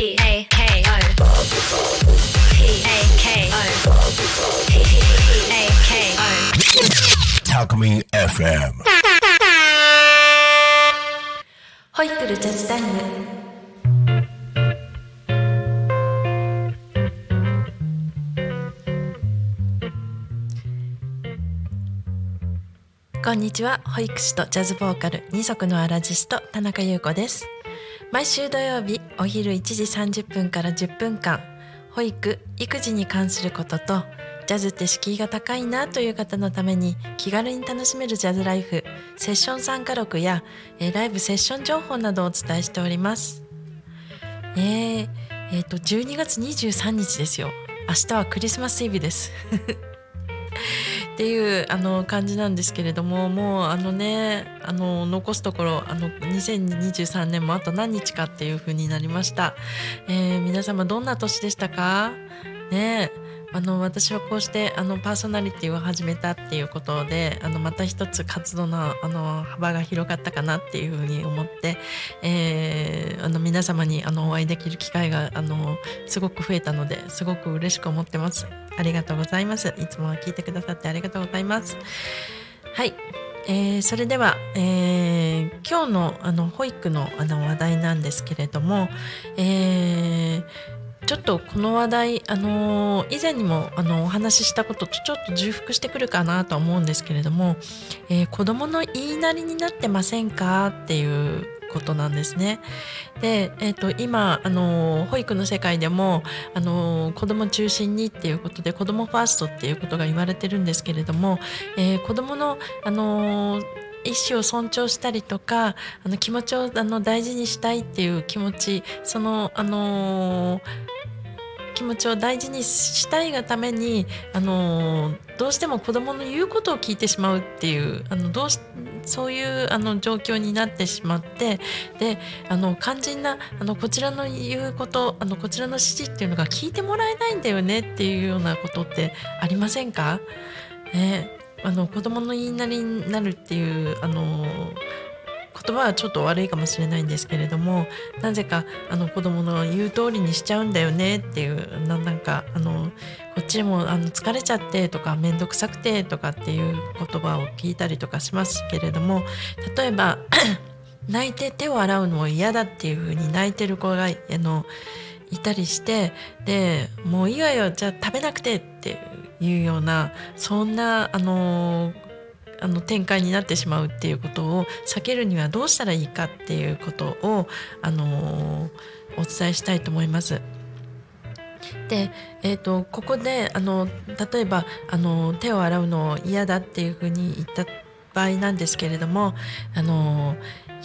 A K O P A K O P A K O タクミン FM ホイップルジャズタイムこんにちは。保育士とジャズボーカル二足のアラジスト田中優子です。毎週土曜日お昼1時30分から10分間保育育児に関することとジャズって敷居が高いなという方のために気軽に楽しめるジャズライフセッション参加録や、えーライブセッション情報などをお伝えしております。えー、えーと12月23日ですよ。明日はクリスマスイブです。っていうあの感じなんですけれどももうあのねあの残すところあの2023年もあと何日かっていう風になりました、えー皆様どんな年でしたか？ね。えあの私はこうしてあのパーソナリティを始めたっていうことであのまた一つ活動のあの幅が広がったかなっていうふうに思って、えーあの皆様にあのお会いできる機会があのすごく増えたのですごく嬉しく思ってます。ありがとうございます。いつも聞いてくださってありがとうございます。はい。えーそれでは、えー今日のあの保育のあの話題なんですけれども、えーちょっとこの話題、あのー以前にもあのお話ししたこととちょっと重複してくるかなと思うんですけれども、えー子供の言いなりになってませんかっていうことなんですね。で、えー、と今、あのー保育の世界でも、あのー子供中心にっていうことで子供ファーストっていうことが言われてるんですけれども、えー子供の、あの意思を尊重したりとかあの気持ちをあの大事にしたいっていう気持ちそのあの気持ちを大事にしたいがためにあのどうしても子供の言うことを聞いてしまうっていうあのどうしそういうあの状況になってしまってであの肝心なあのこちらの言うことあのこちらの指示っていうのが聞いてもらえないんだよねっていうようなことってありませんか、ね、あの子供の言いなりになるっていうあの言葉はちょっと悪いかもしれないんですけれどもなぜかあの子供の言う通りにしちゃうんだよねっていうななんかあのこっちもあの疲れちゃってとか面倒くさくてとかっていう言葉を聞いたりとかしますけれども例えば 泣いて手を洗うのも嫌だっていうふうに泣いてる子があのいたりしてでもういいわよじゃあ食べなくてっていうようなそんなあのあの展開になってしまうっていうことを避けるにはどうしたらいいかっていうことをあのお伝えしたいと思います。で、えー、とここであの例えばあの手を洗うの嫌だっていうふうに言った場合なんですけれどもあの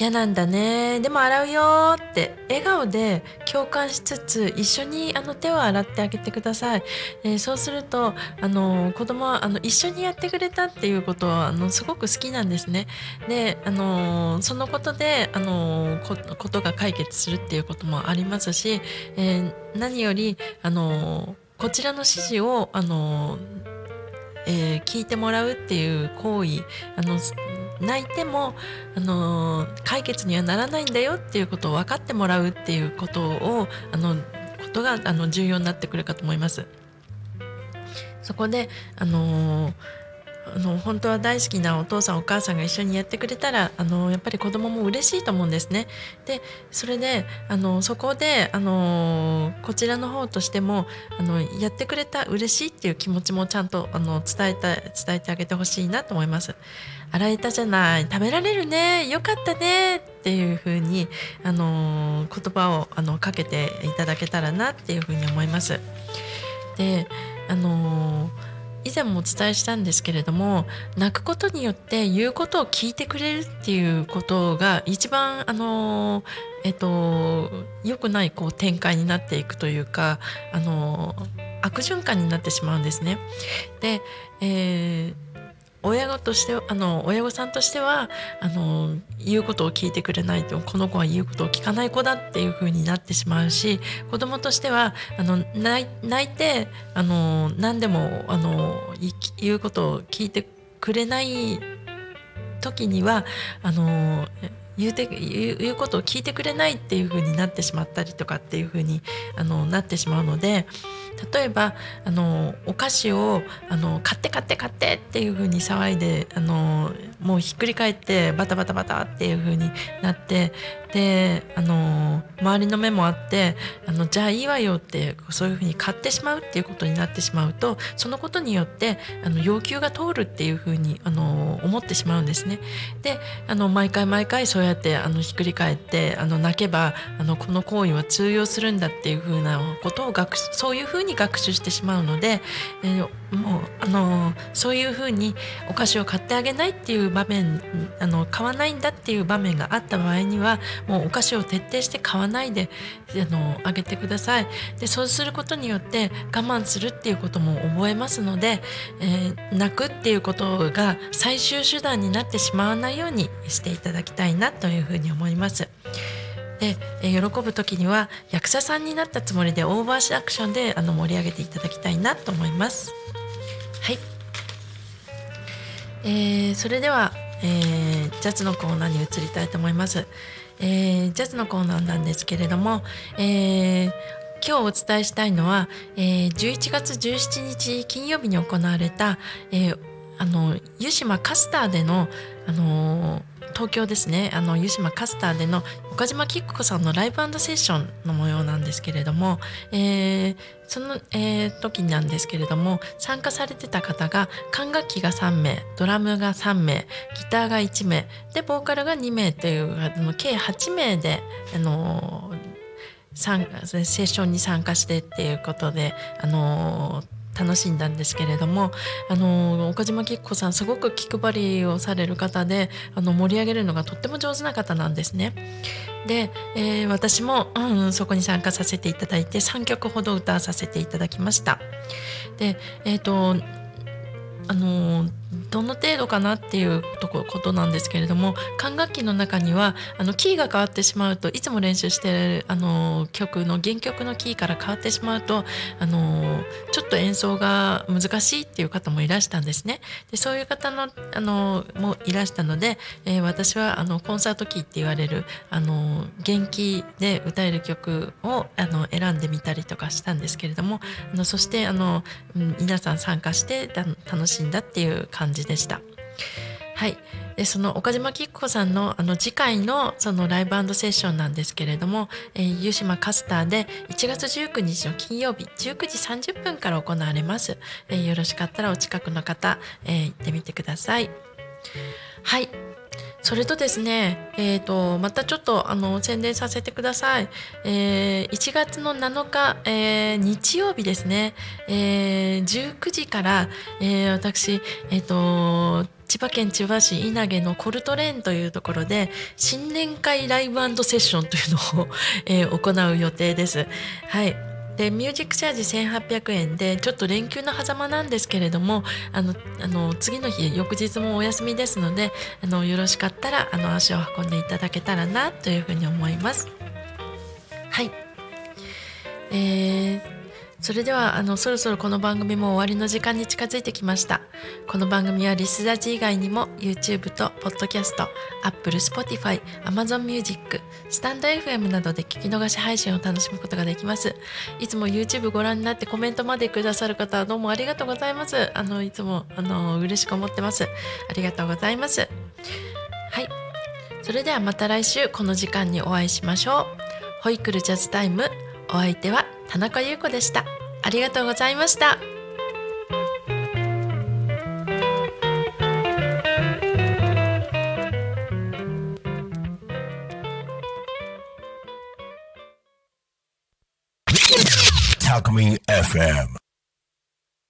嫌なんだね。でも洗うよって。笑顔で共感しつつ一緒にあの手を洗ってあげてください、えーそうするとあの子供はあの一緒にやってくれたっていうことはあのすごく好きなんですね。であのそのことであのこことが解決するっていうこともありますし、えー何よりあのこちらの指示をあのえー聞いてもらうっていう行為あの泣いてもあの解決にはならないんだよっていうことを分かってもらうっていうことをあのことがあの重要になってくるかと思います。そこであのあの本当は大好きなお父さんお母さんが一緒にやってくれたらあのやっぱり子供も嬉しいと思うんですね。でそれであのそこであのこちらの方としてもあのやってくれた嬉しいっていう気持ちもちゃんとあの伝えた伝えてあげてほしいなと思います。洗えたじゃない食べられるねよかったねっていう風にあの言葉をあのかけていただけたらなっていう風に思います。であの以前もお伝えしたんですけれども泣くことによって言うことを聞いてくれるっていうことが一番あのえっと良くないこう展開になっていくというかあの悪循環になってしまうんですね。で、えー親御としてあの親御さんとしてはあの言うことを聞いてくれないとこの子は言うことを聞かない子だっていう風になってしまうし子供としてはあの泣いてあの何でもあの言うことを聞いてくれない時にはあの言うて言うことを聞いてくれないっていう風になってしまったりとかっていう風にあのなってしまうので例えばあのお菓子をあの買って買って買ってっていう風に騒いであのもうひっくり返ってバタバタバタっていう風になってであの周りの目もあってあのじゃあいいわよってそういう風に買ってしまうっていうことになってしまうとそのことによってあの要求が通るっていう風にあの思ってしまうんですね。であの毎回毎回そうやってあのひっくり返ってあの泣けばあのこの行為は通用するんだっていう風なことを学そういう風に学習してしまうので、えーもうあのそういう風にお菓子を買ってあげないっていう場面あの買わないんだっていう場面があった場合にはもうお菓子を徹底して買わないであのあげてくださいでそうすることによって我慢するっていうことも覚えますので、えー、泣くっていうことが最終手段になってしまわないようにしていただきたいなというふうに思います。で、え、喜ぶ時には役者さんになったつもりでオーバーアクションであの盛り上げていただきたいなと思います。はい、えー、それでは、えー、ジャズのコーナーに移りたいと思います。えー、ジャズのコーナーなんですけれども、えー、今日お伝えしたいのは、えー、11月17日金曜日に行われた、えー、あの湯島カスターでの、あのー東京ですね。あの湯島カスターでの岡島きっ子さんのライブセッションの模様なんですけれども、えー、その、えー、時なんですけれども参加されてた方が管楽器が3名ドラムが3名ギターが1名でボーカルが2名というあの計8名であのセッションに参加してっていうことであの楽しんだんですけれどもあの岡島きっ子さんすごく気配りをされる方であの盛り上げるのがとっても上手な方なんですね。で、えー、私も、うん、そこに参加させていただいて3曲ほど歌わさせていただきました。で、えーとあのどの程度かなっていうとことなんですけれども管楽器の中にはあのキーが変わってしまうといつも練習してるあの曲の原曲のキーから変わってしまうとあのちょっと演奏が難しいっていう方もいらしたんですね。でそういう方のあのもいらしたので、えー、私はあのコンサートキーって言われるあの元気で歌える曲をあの選んでみたりとかしたんですけれどもあのそしてあの皆さん参加して楽しんだっていう感じでした。はい、でその岡島喜久子さんのあの次回のそのライブセッションなんですけれども、えー、湯島カスターで1月19日の金曜日19時30分から行われます、えー、よろしかったらお近くの方、えー、行ってみてください。はい。それとですね、えーと、またちょっとあの宣伝させてください。えー、1月の7日、えー、日曜日ですね、えー、19時から、えー、私、えーと、千葉県千葉市稲毛のコルトレーンというところで新年会ライブセッションというのを、えー、行う予定です。はいでミュージックチャージ1800円でちょっと連休の狭間なんですけれどもあのあの次の日翌日もお休みですのであのよろしかったらあの足を運んでいただけたらなというふうに思います。はい、えーそれではあのそろそろこの番組も終わりの時間に近づいてきました。この番組はリスラジ以外にも YouTube と Podcast、Apple、Spotify、Amazon Music、スタンド FM などで聞き逃し配信を楽しむことができます。いつも YouTube ご覧になってコメントまでくださる方どうもありがとうございます。あのいつもあの嬉しく思ってます。ありがとうございます。はい。それではまた来週この時間にお会いしましょう。ホイクルジャズタイム。お相手は田中優子でした。ありがとうございました。FM